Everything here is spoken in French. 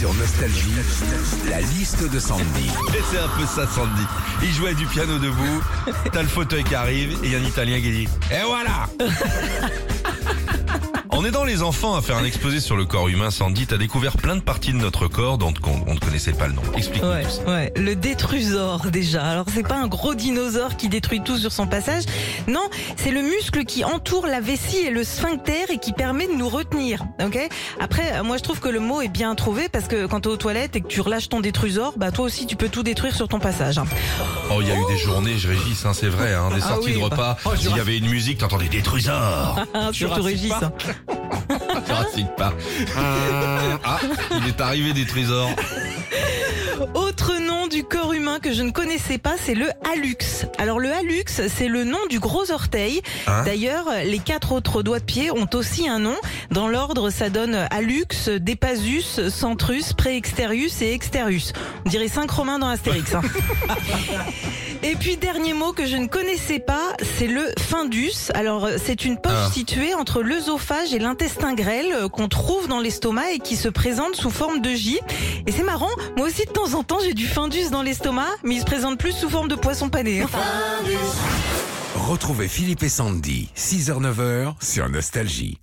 Sur Nostalgie, la liste de Sandy. Et c'est un peu ça, Sandy. Il jouait du piano debout, t'as le fauteuil qui arrive et il y a un Italien qui dit Et voilà En aidant les enfants à faire un exposé sur le corps humain, Sandy, t'as découvert plein de parties de notre corps dont on, on ne connaissait pas le nom. Explique-nous Ouais, tout ça. ouais, le détrusor déjà. Alors c'est pas un gros dinosaure qui détruit tout sur son passage. Non, c'est le muscle qui entoure la vessie et le sphincter et qui permet de nous retenir. Ok? Après, moi je trouve que le mot est bien trouvé parce que quand t'es aux toilettes et que tu relâches ton détrusor, bah toi aussi tu peux tout détruire sur ton passage. hein. Oh, il y a eu des journées, je régis, hein, c'est vrai, hein, des Ah sorties oui, de bah. repas. S'il y avait une musique, t'entendais des trésors. Ah, surtout Régis. hein. Jurassic Park. Ah, il est arrivé des trésors. Autre nom du corps humain que je ne connaissais pas, c'est le hallux. Alors le hallux, c'est le nom du gros orteil. Hein D'ailleurs, les quatre autres doigts de pied ont aussi un nom. Dans l'ordre, ça donne hallux, dépasus, centrus, préexterius et exterius. On dirait cinq romains dans Astérix. hein. Et puis dernier mot que je ne connaissais pas, c'est le fundus. Alors c'est une poche Ah. située entre l'œsophage et l'intestin grêle euh, qu'on trouve dans l'estomac et qui se présente sous forme de J. Et c'est marrant, moi aussi de temps en temps j'ai du fundus dans l'estomac, mais il se présente plus sous forme de poisson pané. hein. Retrouvez Philippe et Sandy, 6h-9h sur Nostalgie.